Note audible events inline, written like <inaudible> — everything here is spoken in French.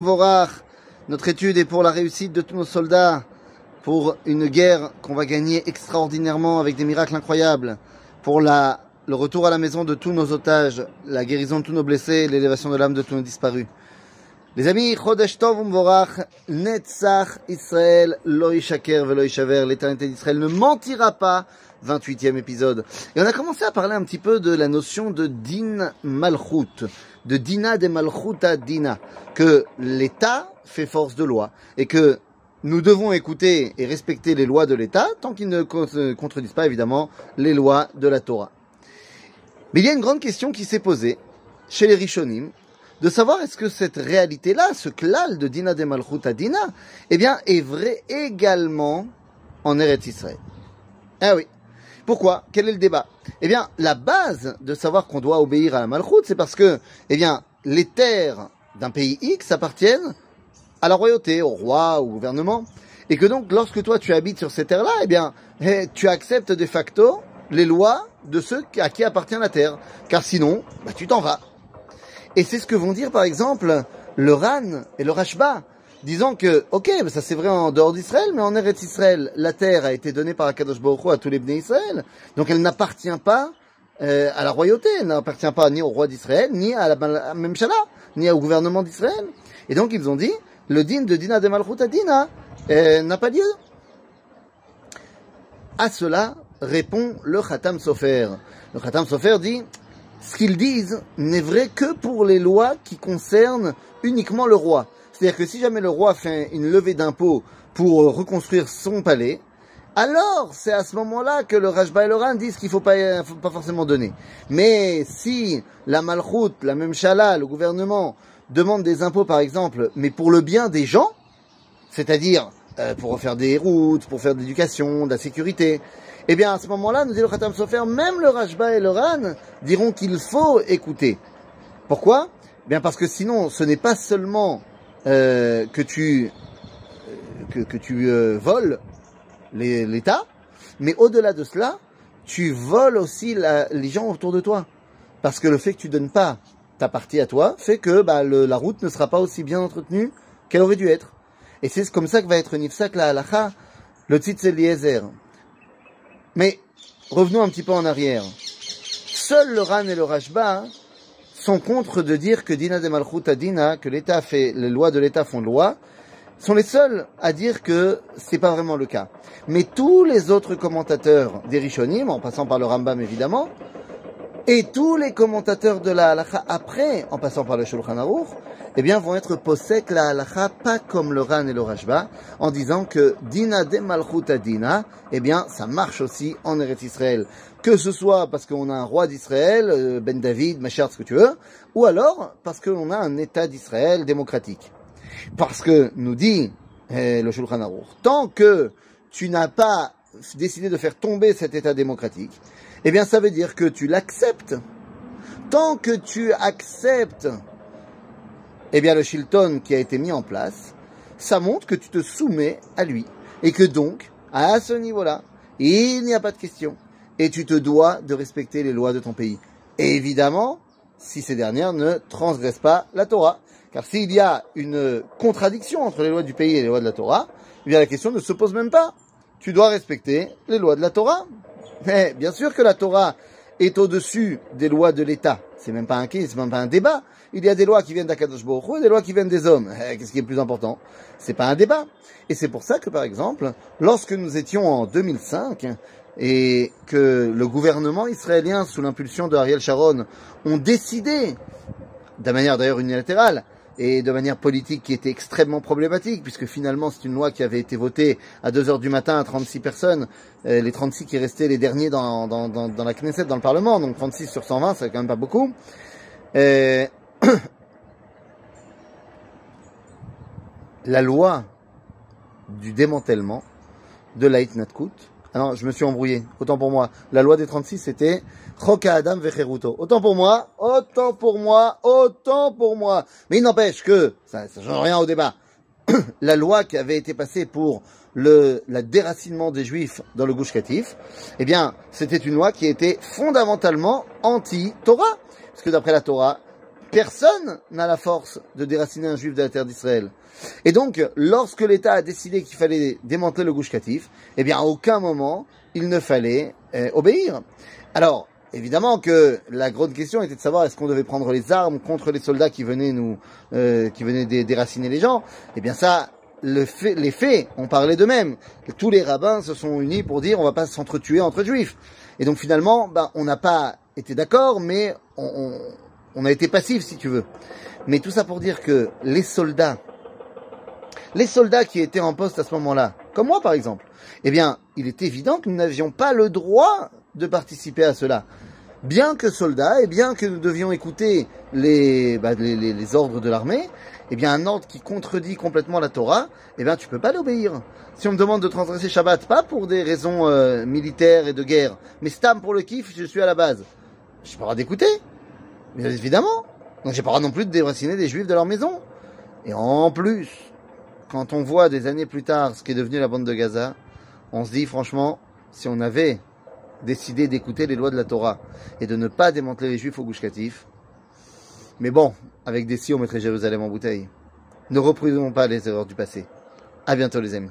Notre étude est pour la réussite de tous nos soldats, pour une guerre qu'on va gagner extraordinairement avec des miracles incroyables, pour la, le retour à la maison de tous nos otages, la guérison de tous nos blessés, l'élévation de l'âme de tous nos disparus. Les amis, Chodesh Tov Vorach, Netzach Israël, Shaker velo Ishaver, l'éternité d'Israël ne mentira pas, 28e épisode. Et on a commencé à parler un petit peu de la notion de Din Malchut, de Dina de Malchuta Dina, que l'État fait force de loi et que nous devons écouter et respecter les lois de l'État tant qu'ils ne contredisent pas évidemment les lois de la Torah. Mais il y a une grande question qui s'est posée chez les Rishonim de savoir est-ce que cette réalité-là, ce klal de Dina de Malchuta Dina, eh bien, est vrai également en Eretz Israël. Ah oui. Pourquoi? Quel est le débat? Eh bien, la base de savoir qu'on doit obéir à la Malchoute, c'est parce que, eh les terres d'un pays X appartiennent à la royauté, au roi, au gouvernement, et que donc, lorsque toi tu habites sur ces terres-là, eh bien, eh, tu acceptes de facto les lois de ceux à qui appartient la terre, car sinon, bah, tu t'en vas. Et c'est ce que vont dire, par exemple, le Ran et le Rashba disant que, ok, ça c'est vrai en dehors d'Israël, mais en Eretz Israël, la terre a été donnée par Akadosh Baruch à tous les Bnei Israël, donc elle n'appartient pas euh, à la royauté, elle n'appartient pas ni au roi d'Israël, ni à la Memshala, ni au gouvernement d'Israël. Et donc ils ont dit, le din de Dina de Malchut Dina euh, n'a pas lieu. À cela répond le Khatam Sofer. Le Khatam Sofer dit, ce qu'ils disent n'est vrai que pour les lois qui concernent uniquement le roi. C'est-à-dire que si jamais le roi fait une levée d'impôts pour euh, reconstruire son palais, alors c'est à ce moment-là que le Rajba et le Ran disent qu'il ne faut pas, euh, pas forcément donner. Mais si la Malchoute, la même Chala, le gouvernement demande des impôts par exemple, mais pour le bien des gens, c'est-à-dire euh, pour refaire des routes, pour faire de l'éducation, de la sécurité, eh bien à ce moment-là, nous dit le Khatam Sofer, même le Rajba et le Ran diront qu'il faut écouter. Pourquoi? Eh Bien parce que sinon, ce n'est pas seulement euh, que tu euh, que, tu euh, voles l'État, mais au-delà de cela, tu voles aussi les gens autour de toi, parce que le fait que tu donnes pas ta partie à toi fait que bah, la route ne sera pas aussi bien entretenue qu'elle aurait dû être. Et c'est comme ça que va être Nifsak la halacha, le Eliezer. Mais revenons un petit peu en arrière. Seul le Ran et le Rashba sont contre de dire que Dina de Malchut Dina, que l'État fait, les lois de l'État font loi, sont les seuls à dire que c'est pas vraiment le cas. Mais tous les autres commentateurs des Rishonim, en passant par le Rambam évidemment, et tous les commentateurs de la halacha après, en passant par le Shulchan Aruch, eh bien, vont être posek la halacha, pas comme le Ran et le Rajba, en disant que dina de malchut dina, eh bien, ça marche aussi en Eretz Israël. Que ce soit parce qu'on a un roi d'Israël, euh, Ben David, Machar, ce que tu veux, ou alors parce qu'on a un État d'Israël démocratique. Parce que, nous dit eh, le Shulchan Aruch, tant que tu n'as pas décidé de faire tomber cet État démocratique, eh bien ça veut dire que tu l'acceptes. Tant que tu acceptes, eh bien le Shilton qui a été mis en place, ça montre que tu te soumets à lui. Et que donc, à ce niveau-là, il n'y a pas de question. Et tu te dois de respecter les lois de ton pays. Évidemment, si ces dernières ne transgressent pas la Torah. Car s'il y a une contradiction entre les lois du pays et les lois de la Torah, eh bien la question ne se pose même pas. Tu dois respecter les lois de la Torah. Mais bien sûr que la Torah est au-dessus des lois de l'État. C'est même pas un c'est même pas un débat. Il y a des lois qui viennent d'Akadosh et des lois qui viennent des hommes. Eh, qu'est-ce qui est plus important? C'est pas un débat. Et c'est pour ça que, par exemple, lorsque nous étions en 2005 et que le gouvernement israélien, sous l'impulsion de Ariel Sharon, ont décidé, de manière d'ailleurs unilatérale, et de manière politique qui était extrêmement problématique, puisque finalement c'est une loi qui avait été votée à 2 heures du matin à 36 personnes, euh, les 36 qui restaient les derniers dans, dans, la Knesset, dans le Parlement, donc 36 sur 120, c'est quand même pas beaucoup. Et... <coughs> la loi du démantèlement de l'Aïtnatkut, alors, je me suis embrouillé. Autant pour moi. La loi des 36, c'était Choka Adam Vecheruto. Autant pour moi, autant pour moi, autant pour moi. Mais il n'empêche que, ça ne change rien au débat, <coughs> la loi qui avait été passée pour le déracinement des Juifs dans le Gouche Katif, eh bien, c'était une loi qui était fondamentalement anti-Torah. Parce que d'après la Torah, personne n'a la force de déraciner un juif de la terre d'Israël. Et donc, lorsque l'État a décidé qu'il fallait démanteler le Gouche Katif, eh bien, à aucun moment, il ne fallait euh, obéir. Alors, évidemment que la grande question était de savoir est-ce qu'on devait prendre les armes contre les soldats qui venaient nous, euh, qui venaient déraciner les gens. Eh bien, ça, le fait, les faits ont parlé d'eux-mêmes. Tous les rabbins se sont unis pour dire on va pas s'entretuer entre juifs. Et donc finalement, ben, on n'a pas été d'accord, mais on, on, on a été passif si tu veux. Mais tout ça pour dire que les soldats, les soldats qui étaient en poste à ce moment-là, comme moi par exemple, eh bien, il est évident que nous n'avions pas le droit de participer à cela. Bien que soldats, et bien que nous devions écouter les, bah, ordres de l'armée, eh bien, un ordre qui contredit complètement la Torah, eh bien, tu peux pas l'obéir. Si on me demande de transgresser Shabbat, pas pour des raisons euh, militaires et de guerre, mais stam pour le kiff, je suis à la base. Je pas le droit d'écouter. Bien évidemment. Donc j'ai pas le droit non plus de déraciner des juifs de leur maison. Et en plus, quand on voit des années plus tard ce qui est devenu la bande de Gaza, on se dit franchement, si on avait décidé d'écouter les lois de la Torah et de ne pas démanteler les juifs au Gouche Katif, mais bon, avec des si on mettrait Jérusalem en bouteille. Ne reprenons pas les erreurs du passé. À bientôt les amis.